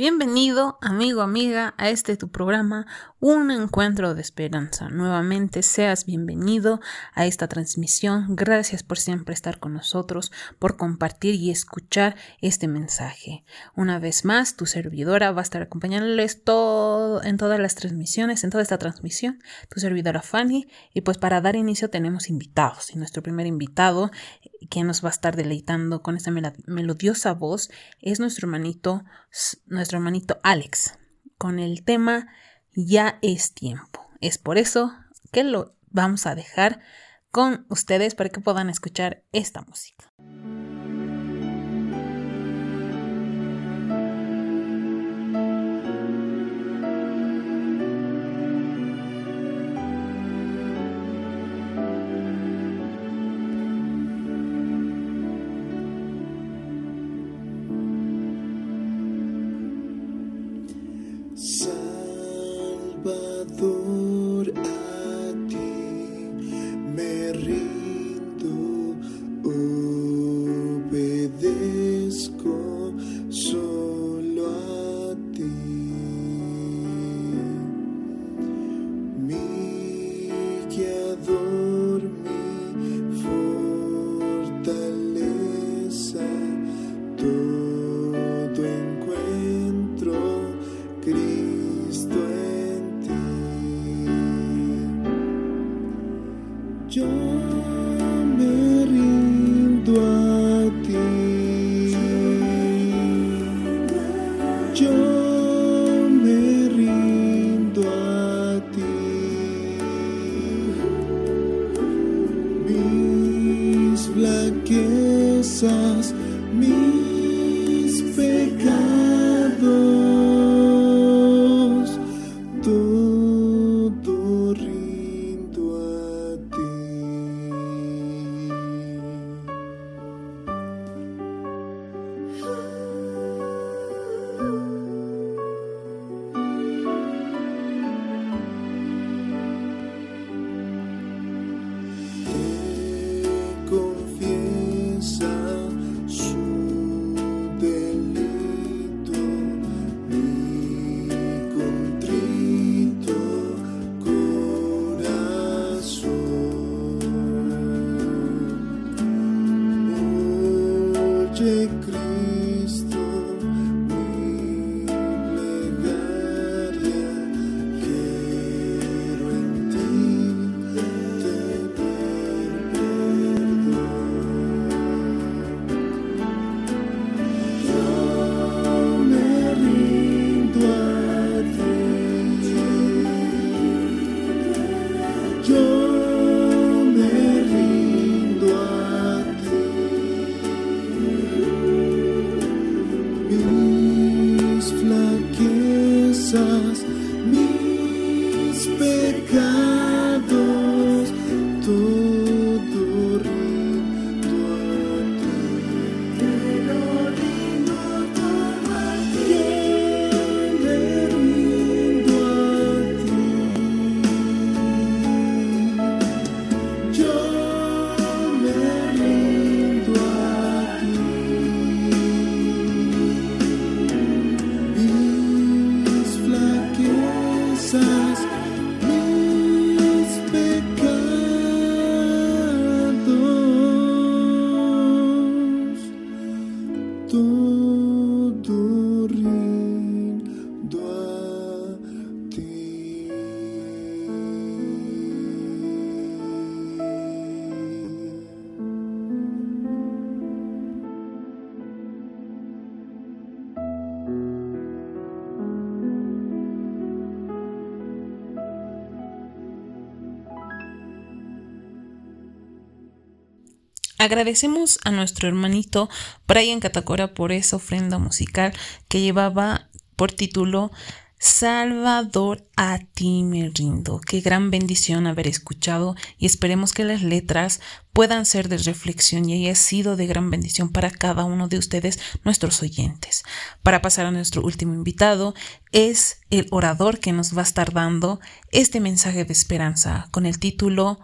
Bienvenido, amigo, amiga, a este tu programa, Un Encuentro de Esperanza. Nuevamente seas bienvenido a esta transmisión. Gracias por siempre estar con nosotros, por compartir y escuchar este mensaje. Una vez más, tu servidora va a estar acompañándoles todo, en todas las transmisiones, en toda esta transmisión, tu servidora Fanny. Y pues para dar inicio tenemos invitados. Y nuestro primer invitado, que nos va a estar deleitando con esta melodiosa voz, es nuestro hermanito, nuestro hermanito Alex con el tema Ya es tiempo. Es por eso que lo vamos a dejar con ustedes para que puedan escuchar esta música. mis pecados. Agradecemos a nuestro hermanito Brian Catacora por esa ofrenda musical que llevaba por título Salvador a ti me rindo. Qué gran bendición haber escuchado y esperemos que las letras puedan ser de reflexión y haya sido de gran bendición para cada uno de ustedes, nuestros oyentes. Para pasar a nuestro último invitado, es el orador que nos va a estar dando este mensaje de esperanza con el título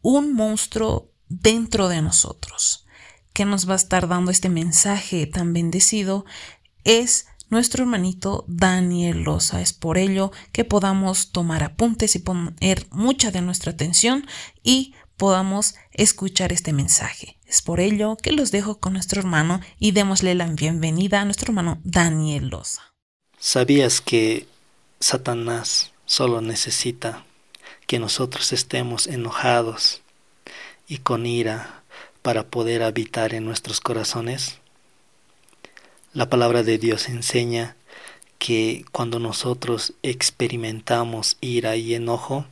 Un monstruo dentro de nosotros. que nos va a estar dando este mensaje tan bendecido? Es nuestro hermanito Daniel Loza. Es por ello que podamos tomar apuntes y poner mucha de nuestra atención y podamos escuchar este mensaje. Es por ello que los dejo con nuestro hermano y démosle la bienvenida a nuestro hermano Daniel Loza. ¿Sabías que Satanás solo necesita que nosotros estemos enojados y con ira para poder habitar en nuestros corazones? La palabra de Dios enseña que cuando nosotros experimentamos ira y enojo,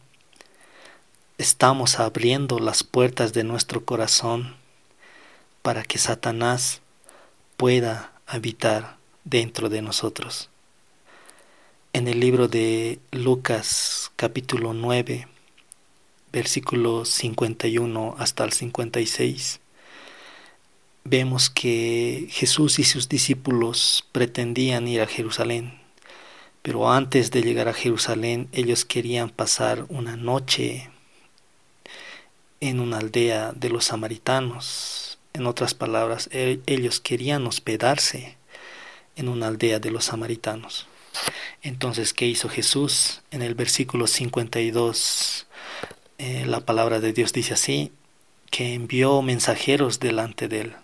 estamos abriendo las puertas de nuestro corazón para que Satanás pueda habitar dentro de nosotros. En el libro de Lucas capítulo 9, versículo 51 hasta el 56, vemos que Jesús y sus discípulos pretendían ir a Jerusalén, pero antes de llegar a Jerusalén ellos querían pasar una noche en una aldea de los samaritanos. En otras palabras, ellos querían hospedarse en una aldea de los samaritanos. Entonces, ¿qué hizo Jesús? En el versículo 52, eh, la palabra de Dios dice así, que envió mensajeros delante de él.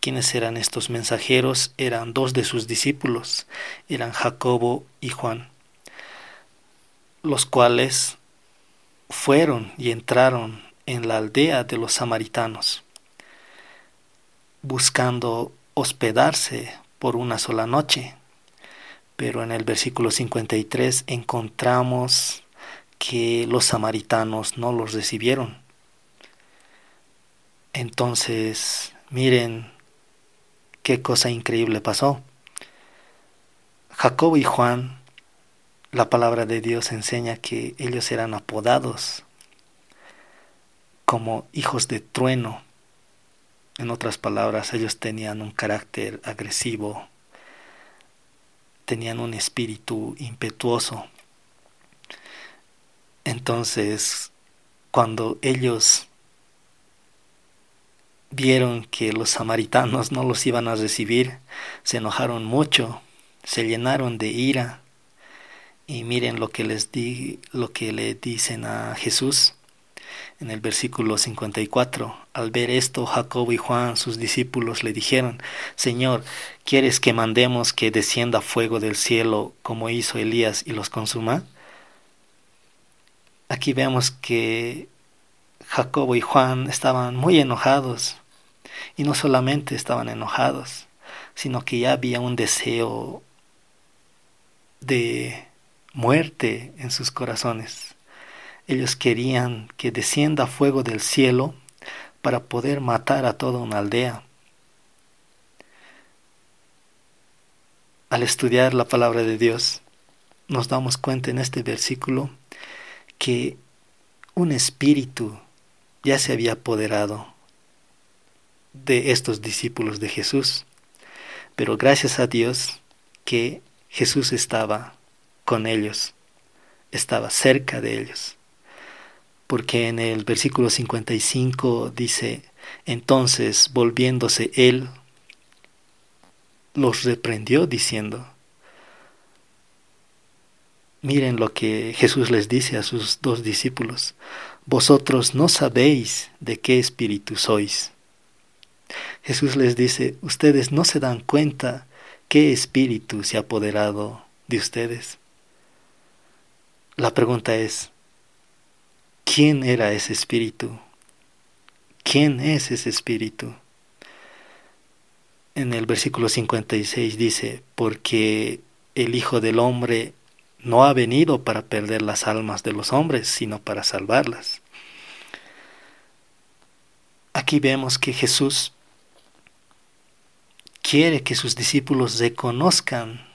¿Quiénes eran estos mensajeros? Eran dos de sus discípulos, eran Jacobo y Juan, los cuales fueron y entraron en la aldea de los samaritanos, buscando hospedarse por una sola noche. Pero en el versículo 53 encontramos que los samaritanos no los recibieron. Entonces, miren qué cosa increíble pasó. Jacob y Juan, la palabra de Dios enseña que ellos eran apodados como hijos de trueno. En otras palabras, ellos tenían un carácter agresivo, tenían un espíritu impetuoso. Entonces, cuando ellos vieron que los samaritanos no los iban a recibir, se enojaron mucho, se llenaron de ira. Y miren lo que les di, lo que le dicen a Jesús en el versículo 54. Al ver esto, Jacob y Juan, sus discípulos, le dijeron, Señor, ¿quieres que mandemos que descienda fuego del cielo como hizo Elías y los consuma? Aquí vemos que Jacobo y Juan estaban muy enojados. Y no solamente estaban enojados, sino que ya había un deseo de muerte en sus corazones. Ellos querían que descienda fuego del cielo para poder matar a toda una aldea. Al estudiar la palabra de Dios, nos damos cuenta en este versículo que un espíritu ya se había apoderado de estos discípulos de Jesús. Pero gracias a Dios que Jesús estaba con ellos, estaba cerca de ellos porque en el versículo 55 dice, entonces volviéndose él, los reprendió diciendo, miren lo que Jesús les dice a sus dos discípulos, vosotros no sabéis de qué espíritu sois. Jesús les dice, ustedes no se dan cuenta qué espíritu se ha apoderado de ustedes. La pregunta es, ¿Quién era ese espíritu? ¿Quién es ese espíritu? En el versículo 56 dice, porque el Hijo del Hombre no ha venido para perder las almas de los hombres, sino para salvarlas. Aquí vemos que Jesús quiere que sus discípulos reconozcan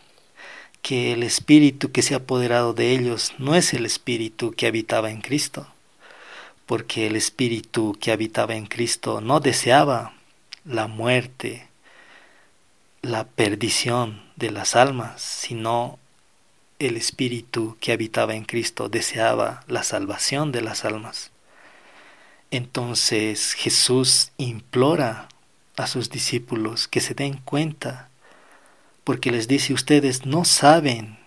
que el espíritu que se ha apoderado de ellos no es el espíritu que habitaba en Cristo porque el Espíritu que habitaba en Cristo no deseaba la muerte, la perdición de las almas, sino el Espíritu que habitaba en Cristo deseaba la salvación de las almas. Entonces Jesús implora a sus discípulos que se den cuenta porque les dice ustedes no saben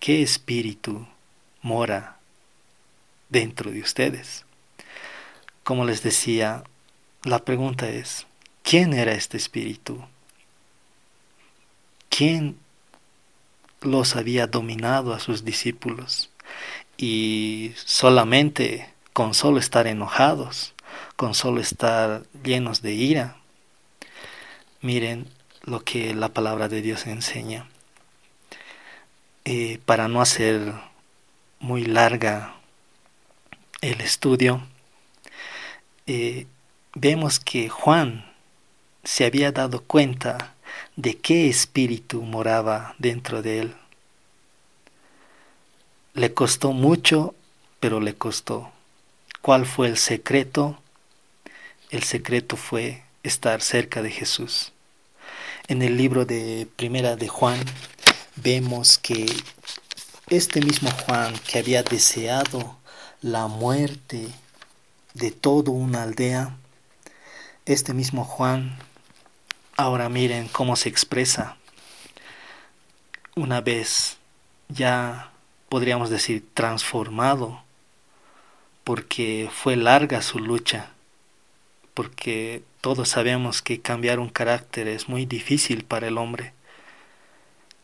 qué espíritu mora dentro de ustedes. Como les decía, la pregunta es, ¿quién era este espíritu? ¿Quién los había dominado a sus discípulos? Y solamente con solo estar enojados, con solo estar llenos de ira. Miren lo que la palabra de Dios enseña. Eh, para no hacer muy larga el estudio, eh, vemos que Juan se había dado cuenta de qué espíritu moraba dentro de él. Le costó mucho, pero le costó. ¿Cuál fue el secreto? El secreto fue estar cerca de Jesús. En el libro de Primera de Juan vemos que este mismo Juan que había deseado la muerte de toda una aldea, este mismo Juan, ahora miren cómo se expresa. Una vez ya podríamos decir transformado, porque fue larga su lucha, porque todos sabemos que cambiar un carácter es muy difícil para el hombre.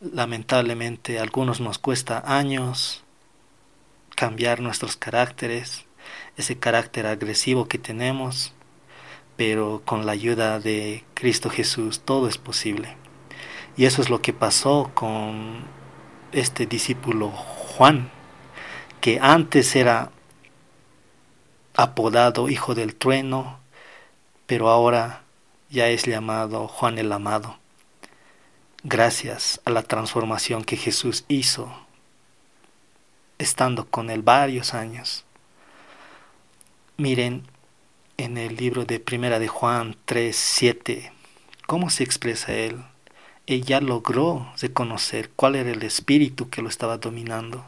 Lamentablemente a algunos nos cuesta años cambiar nuestros caracteres, ese carácter agresivo que tenemos, pero con la ayuda de Cristo Jesús todo es posible. Y eso es lo que pasó con este discípulo Juan, que antes era apodado Hijo del Trueno, pero ahora ya es llamado Juan el Amado, gracias a la transformación que Jesús hizo estando con él varios años. Miren en el libro de Primera de Juan 3, 7, cómo se expresa él. Ella logró reconocer cuál era el espíritu que lo estaba dominando.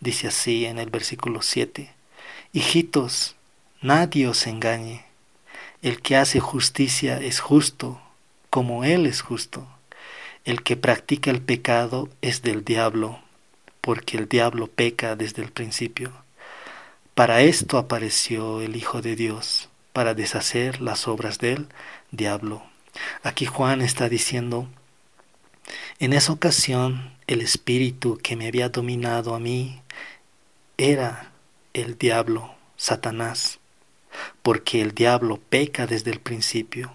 Dice así en el versículo 7, Hijitos, nadie os engañe. El que hace justicia es justo, como Él es justo. El que practica el pecado es del diablo, porque el diablo peca desde el principio. Para esto apareció el Hijo de Dios, para deshacer las obras del diablo. Aquí Juan está diciendo, en esa ocasión el espíritu que me había dominado a mí era el diablo, Satanás porque el diablo peca desde el principio.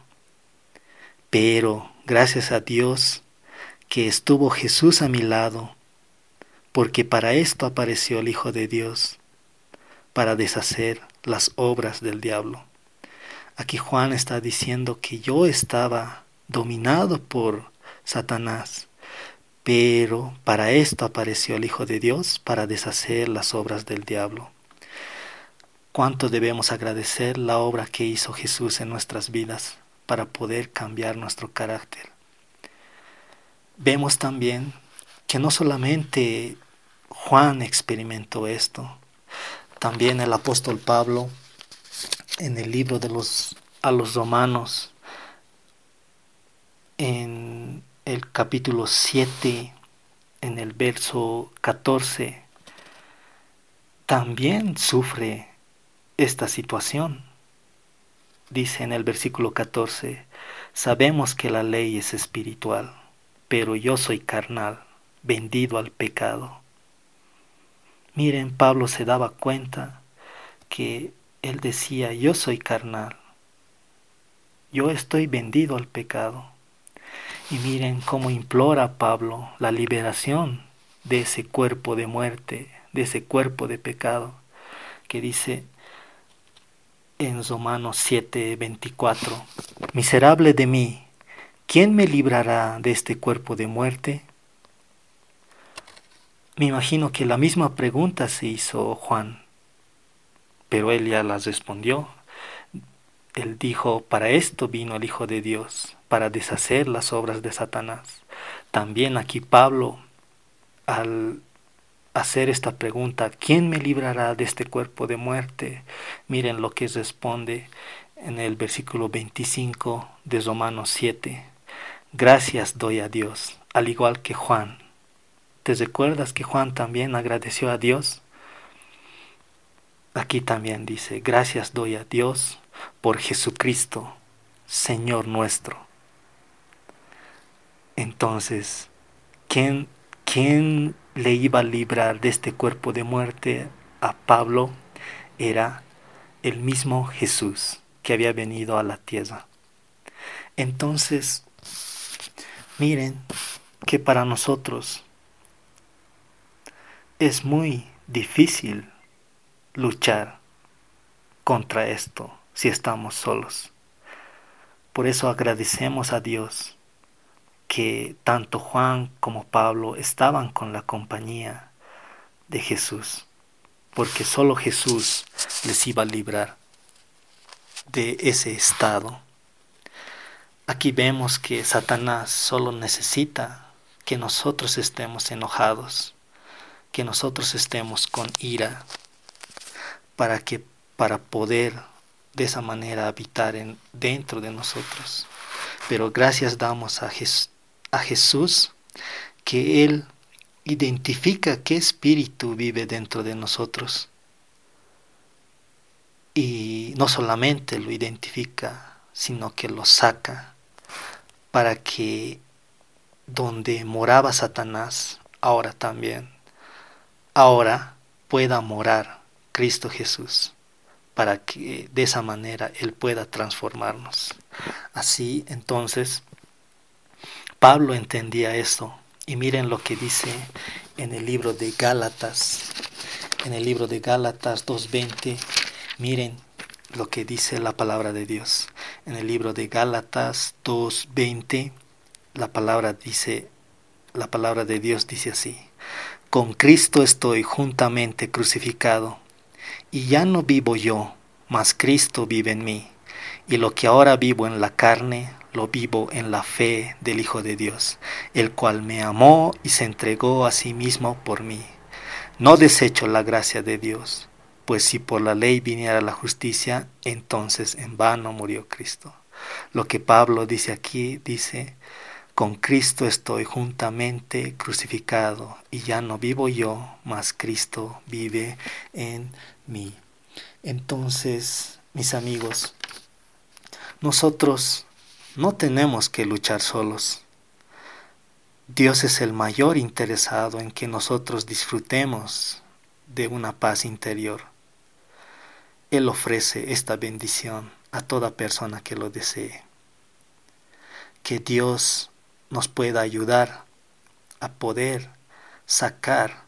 Pero gracias a Dios que estuvo Jesús a mi lado, porque para esto apareció el Hijo de Dios, para deshacer las obras del diablo. Aquí Juan está diciendo que yo estaba dominado por Satanás, pero para esto apareció el Hijo de Dios, para deshacer las obras del diablo cuánto debemos agradecer la obra que hizo Jesús en nuestras vidas para poder cambiar nuestro carácter. Vemos también que no solamente Juan experimentó esto, también el apóstol Pablo en el libro de los a los romanos en el capítulo 7 en el verso 14 también sufre esta situación. Dice en el versículo 14, sabemos que la ley es espiritual, pero yo soy carnal, vendido al pecado. Miren, Pablo se daba cuenta que él decía, yo soy carnal, yo estoy vendido al pecado. Y miren cómo implora Pablo la liberación de ese cuerpo de muerte, de ese cuerpo de pecado, que dice, en Romanos 7:24, Miserable de mí, ¿quién me librará de este cuerpo de muerte? Me imagino que la misma pregunta se hizo Juan, pero él ya la respondió. Él dijo, para esto vino el Hijo de Dios, para deshacer las obras de Satanás. También aquí Pablo, al hacer esta pregunta, ¿quién me librará de este cuerpo de muerte? Miren lo que responde en el versículo 25 de Romanos 7. Gracias doy a Dios, al igual que Juan. ¿Te recuerdas que Juan también agradeció a Dios? Aquí también dice, gracias doy a Dios por Jesucristo, Señor nuestro. Entonces, ¿quién, quién le iba a librar de este cuerpo de muerte a Pablo? Era el mismo Jesús que había venido a la tierra. Entonces, miren que para nosotros es muy difícil luchar contra esto si estamos solos. Por eso agradecemos a Dios que tanto Juan como Pablo estaban con la compañía de Jesús, porque solo Jesús les iba a librar de ese estado. Aquí vemos que Satanás solo necesita que nosotros estemos enojados, que nosotros estemos con ira, para que para poder de esa manera habitar en, dentro de nosotros. Pero gracias damos a, a Jesús que Él identifica qué espíritu vive dentro de nosotros. Y no solamente lo identifica, sino que lo saca para que donde moraba Satanás, ahora también, ahora pueda morar Cristo Jesús, para que de esa manera Él pueda transformarnos. Así entonces, Pablo entendía esto, y miren lo que dice en el libro de Gálatas, en el libro de Gálatas 2.20, miren lo que dice la palabra de Dios. En el libro de Gálatas 2.20, la palabra dice, la palabra de Dios dice así, con Cristo estoy juntamente crucificado y ya no vivo yo, mas Cristo vive en mí. Y lo que ahora vivo en la carne, lo vivo en la fe del Hijo de Dios, el cual me amó y se entregó a sí mismo por mí. No desecho la gracia de Dios, pues si por la ley viniera la justicia, entonces en vano murió Cristo. Lo que Pablo dice aquí, dice, con Cristo estoy juntamente crucificado, y ya no vivo yo, mas Cristo vive en mí. Entonces, mis amigos, nosotros no tenemos que luchar solos. Dios es el mayor interesado en que nosotros disfrutemos de una paz interior. Él ofrece esta bendición a toda persona que lo desee. Que Dios nos pueda ayudar a poder sacar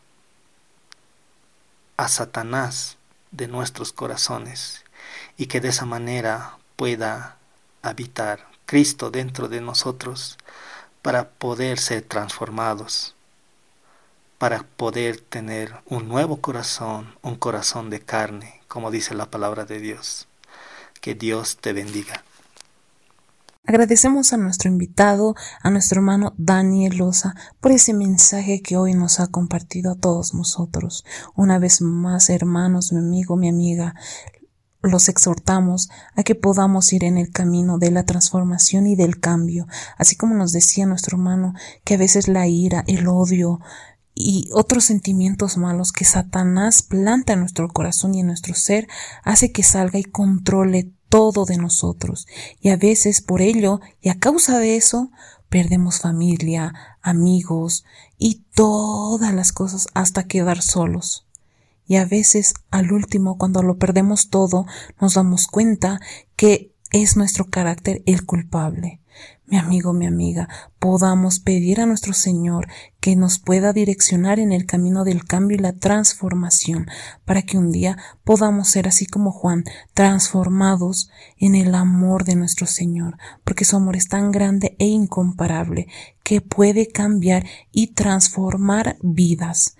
a Satanás de nuestros corazones y que de esa manera pueda habitar Cristo dentro de nosotros para poder ser transformados, para poder tener un nuevo corazón, un corazón de carne, como dice la palabra de Dios. Que Dios te bendiga. Agradecemos a nuestro invitado, a nuestro hermano Daniel Loza, por ese mensaje que hoy nos ha compartido a todos nosotros. Una vez más, hermanos, mi amigo, mi amiga, los exhortamos a que podamos ir en el camino de la transformación y del cambio, así como nos decía nuestro hermano, que a veces la ira, el odio, y otros sentimientos malos que Satanás planta en nuestro corazón y en nuestro ser hace que salga y controle todo de nosotros. Y a veces por ello y a causa de eso perdemos familia, amigos y todas las cosas hasta quedar solos. Y a veces al último, cuando lo perdemos todo, nos damos cuenta que es nuestro carácter el culpable mi amigo, mi amiga, podamos pedir a nuestro Señor que nos pueda direccionar en el camino del cambio y la transformación, para que un día podamos ser así como Juan, transformados en el amor de nuestro Señor, porque su amor es tan grande e incomparable que puede cambiar y transformar vidas.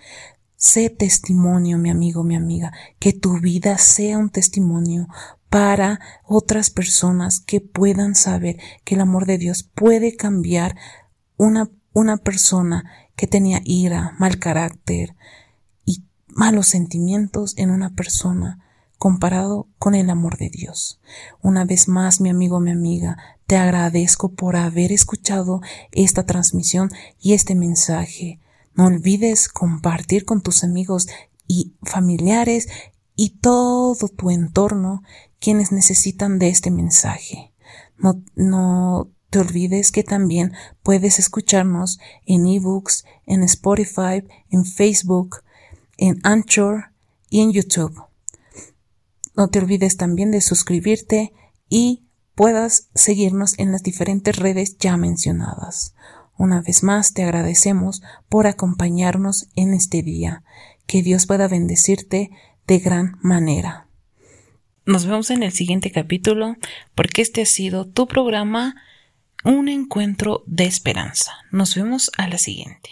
Sé testimonio, mi amigo, mi amiga, que tu vida sea un testimonio para otras personas que puedan saber que el amor de Dios puede cambiar una, una persona que tenía ira, mal carácter y malos sentimientos en una persona comparado con el amor de Dios. Una vez más, mi amigo, mi amiga, te agradezco por haber escuchado esta transmisión y este mensaje. No olvides compartir con tus amigos y familiares y todo tu entorno quienes necesitan de este mensaje. No, no te olvides que también puedes escucharnos en ebooks, en Spotify, en Facebook, en Anchor y en YouTube. No te olvides también de suscribirte y puedas seguirnos en las diferentes redes ya mencionadas. Una vez más te agradecemos por acompañarnos en este día. Que Dios pueda bendecirte de gran manera. Nos vemos en el siguiente capítulo porque este ha sido tu programa Un encuentro de esperanza. Nos vemos a la siguiente.